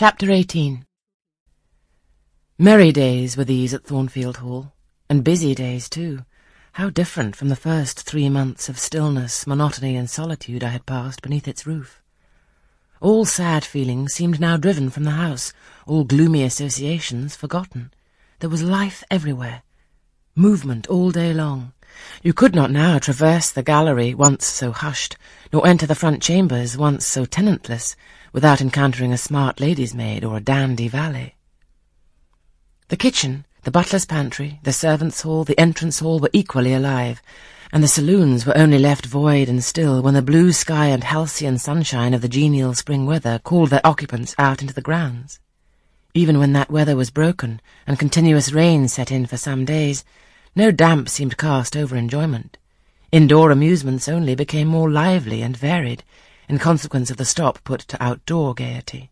Chapter 18 Merry days were these at Thornfield Hall, and busy days too. How different from the first three months of stillness, monotony, and solitude I had passed beneath its roof. All sad feelings seemed now driven from the house, all gloomy associations forgotten. There was life everywhere, movement all day long. You could not now traverse the gallery, once so hushed, nor enter the front chambers, once so tenantless, without encountering a smart lady's maid or a dandy valet. The kitchen, the butler's pantry, the servants' hall, the entrance hall were equally alive, and the saloons were only left void and still when the blue sky and halcyon sunshine of the genial spring weather called their occupants out into the grounds. Even when that weather was broken and continuous rain set in for some days, no damp seemed cast over enjoyment. Indoor amusements only became more lively and varied, in consequence of the stop put to outdoor gaiety.